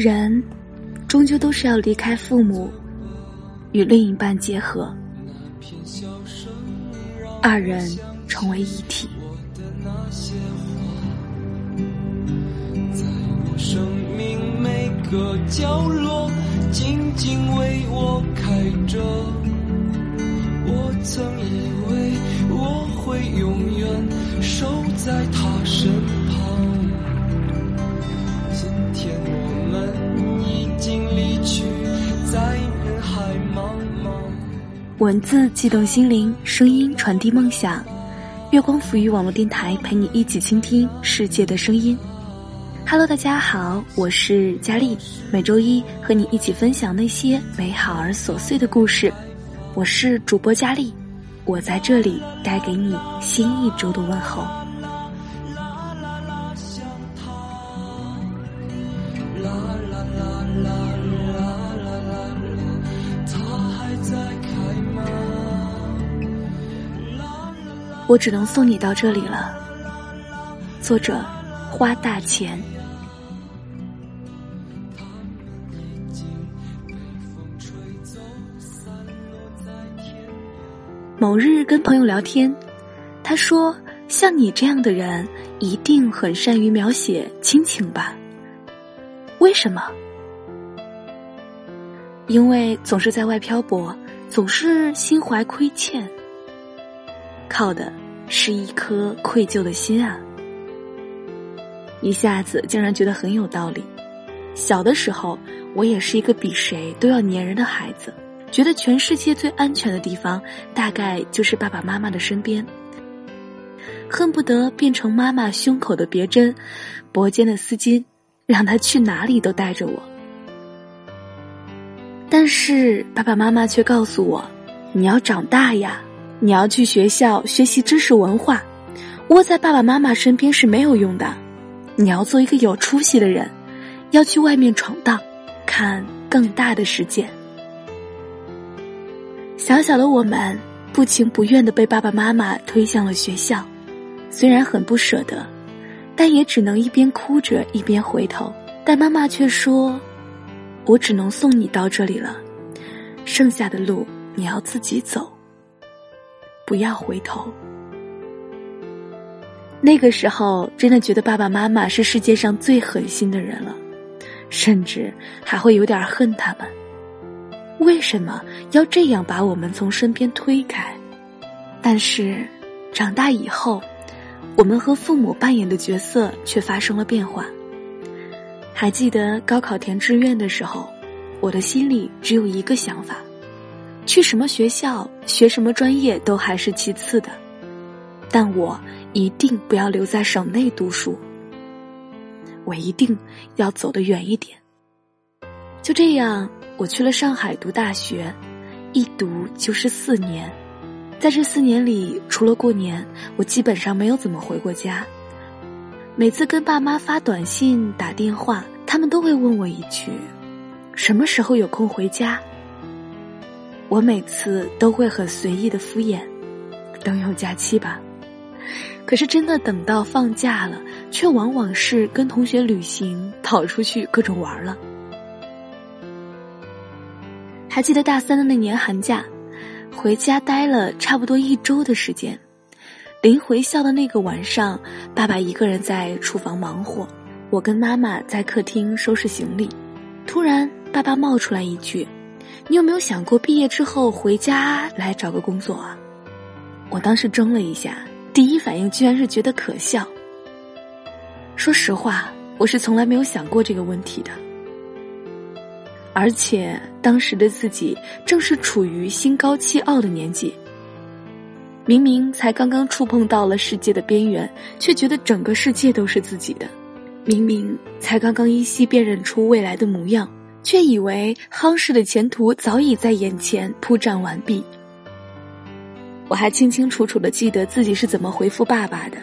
人，终究都是要离开父母，与另一半结合，二人成为一体。生命每个角落，静静为我开着。我曾以为我会永远守在文字悸动心灵，声音传递梦想。月光抚育网络电台陪你一起倾听世界的声音。Hello，大家好，我是佳丽，每周一和你一起分享那些美好而琐碎的故事。我是主播佳丽，我在这里带给你新一周的问候。我只能送你到这里了。作者：花大钱。某日跟朋友聊天，他说：“像你这样的人，一定很善于描写亲情吧？为什么？因为总是在外漂泊，总是心怀亏欠。”靠的是一颗愧疚的心啊！一下子竟然觉得很有道理。小的时候，我也是一个比谁都要粘人的孩子，觉得全世界最安全的地方大概就是爸爸妈妈的身边，恨不得变成妈妈胸口的别针、脖间的丝巾，让他去哪里都带着我。但是爸爸妈妈却告诉我：“你要长大呀。”你要去学校学习知识文化，窝在爸爸妈妈身边是没有用的。你要做一个有出息的人，要去外面闯荡，看更大的世界。小小的我们不情不愿的被爸爸妈妈推向了学校，虽然很不舍得，但也只能一边哭着一边回头。但妈妈却说：“我只能送你到这里了，剩下的路你要自己走。”不要回头。那个时候，真的觉得爸爸妈妈是世界上最狠心的人了，甚至还会有点恨他们。为什么要这样把我们从身边推开？但是，长大以后，我们和父母扮演的角色却发生了变化。还记得高考填志愿的时候，我的心里只有一个想法。去什么学校学什么专业都还是其次的，但我一定不要留在省内读书。我一定要走得远一点。就这样，我去了上海读大学，一读就是四年。在这四年里，除了过年，我基本上没有怎么回过家。每次跟爸妈发短信、打电话，他们都会问我一句：“什么时候有空回家？”我每次都会很随意的敷衍，等有假期吧。可是真的等到放假了，却往往是跟同学旅行，跑出去各种玩了。还记得大三的那年寒假，回家待了差不多一周的时间。临回校的那个晚上，爸爸一个人在厨房忙活，我跟妈妈在客厅收拾行李。突然，爸爸冒出来一句。你有没有想过毕业之后回家来找个工作啊？我当时怔了一下，第一反应居然是觉得可笑。说实话，我是从来没有想过这个问题的。而且当时的自己正是处于心高气傲的年纪，明明才刚刚触碰到了世界的边缘，却觉得整个世界都是自己的；明明才刚刚依稀辨认出未来的模样。却以为夯实的前途早已在眼前铺展完毕。我还清清楚楚的记得自己是怎么回复爸爸的，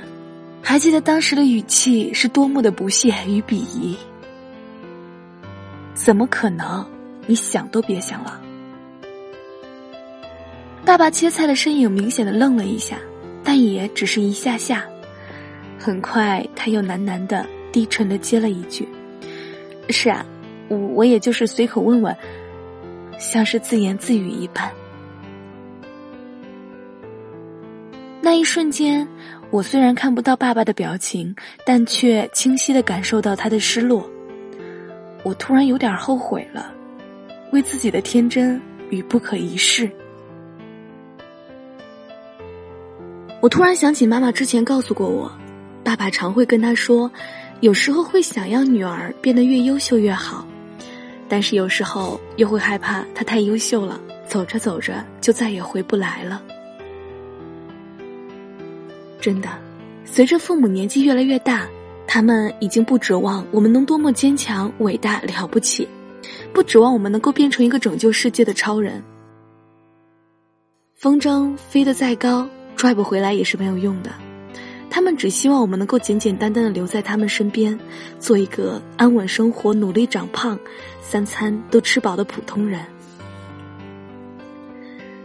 还记得当时的语气是多么的不屑与鄙夷。怎么可能？你想都别想了。爸爸切菜的身影明显的愣了一下，但也只是一下下。很快，他又喃喃的、低沉的接了一句：“是啊。”我我也就是随口问问，像是自言自语一般。那一瞬间，我虽然看不到爸爸的表情，但却清晰的感受到他的失落。我突然有点后悔了，为自己的天真与不可一世。我突然想起妈妈之前告诉过我，爸爸常会跟他说，有时候会想要女儿变得越优秀越好，但是有时候又会害怕他太优秀了，走着走着就再也回不来了。真的，随着父母年纪越来越大，他们已经不指望我们能多么坚强、伟大、了不起，不指望我们能够变成一个拯救世界的超人。风筝飞得再高，拽不回来也是没有用的。他们只希望我们能够简简单单的留在他们身边，做一个安稳生活、努力长胖、三餐都吃饱的普通人。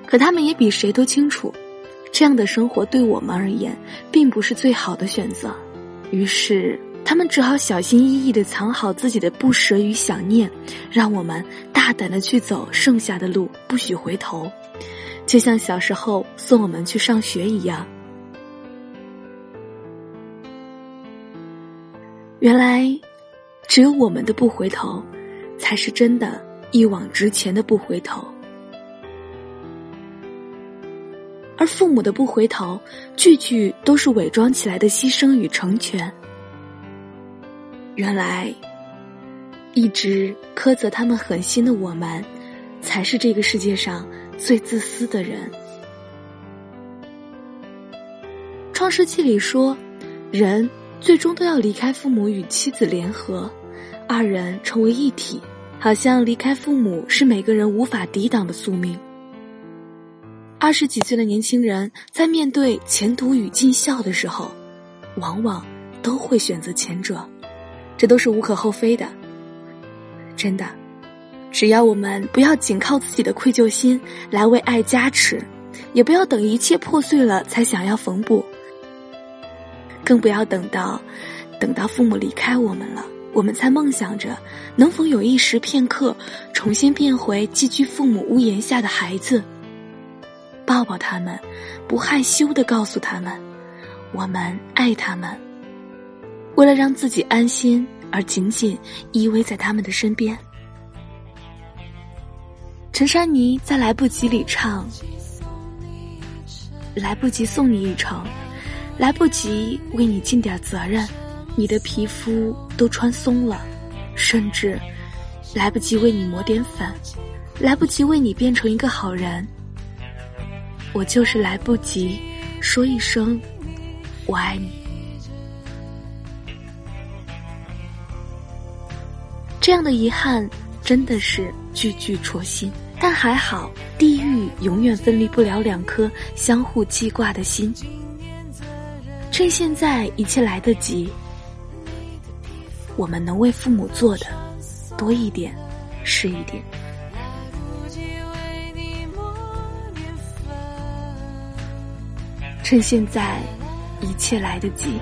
可他们也比谁都清楚。这样的生活对我们而言，并不是最好的选择，于是他们只好小心翼翼地藏好自己的不舍与想念，让我们大胆地去走剩下的路，不许回头，就像小时候送我们去上学一样。原来，只有我们的不回头，才是真的一往直前的不回头。而父母的不回头，句句都是伪装起来的牺牲与成全。原来，一直苛责他们狠心的我们，才是这个世界上最自私的人。创世纪里说，人最终都要离开父母与妻子联合，二人成为一体，好像离开父母是每个人无法抵挡的宿命。二十几岁的年轻人在面对前途与尽孝的时候，往往都会选择前者，这都是无可厚非的。真的，只要我们不要仅靠自己的愧疚心来为爱加持，也不要等一切破碎了才想要缝补，更不要等到等到父母离开我们了，我们才梦想着能否有一时片刻重新变回寄居父母屋檐下的孩子。抱抱他们，不害羞的告诉他们，我们爱他们。为了让自己安心而紧紧依偎在他们的身边。陈珊妮在《来不及》里唱：“来不及送你一程，来不及为你尽点责任，你的皮肤都穿松了，甚至来不及为你抹点粉，来不及为你变成一个好人。”我就是来不及说一声“我爱你”，这样的遗憾真的是句句戳心。但还好，地狱永远分离不了两颗相互记挂的心。趁现在一切来得及，我们能为父母做的多一点是一点。趁现在，一切来得及。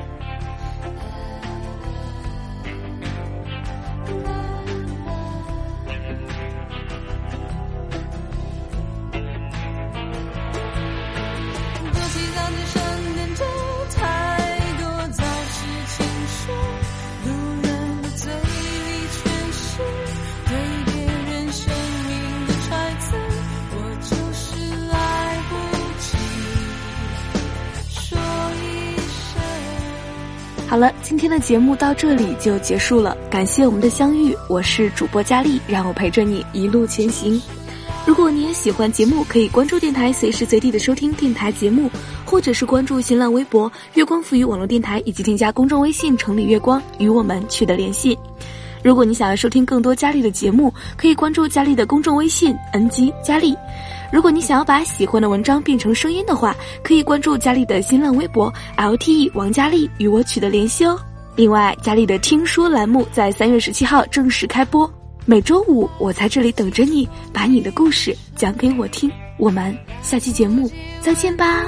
好了，今天的节目到这里就结束了，感谢我们的相遇，我是主播佳丽，让我陪着你一路前行。如果你也喜欢节目，可以关注电台，随时随地的收听电台节目，或者是关注新浪微博“月光赋予网络电台”，以及添加公众微信“城里月光”与我们取得联系。如果你想要收听更多佳丽的节目，可以关注佳丽的公众微信 “ng 佳丽”。如果你想要把喜欢的文章变成声音的话，可以关注佳丽的新浪微博 “lte 王佳丽”与我取得联系哦。另外，佳丽的听说栏目在三月十七号正式开播，每周五我在这里等着你，把你的故事讲给我听。我们下期节目再见吧。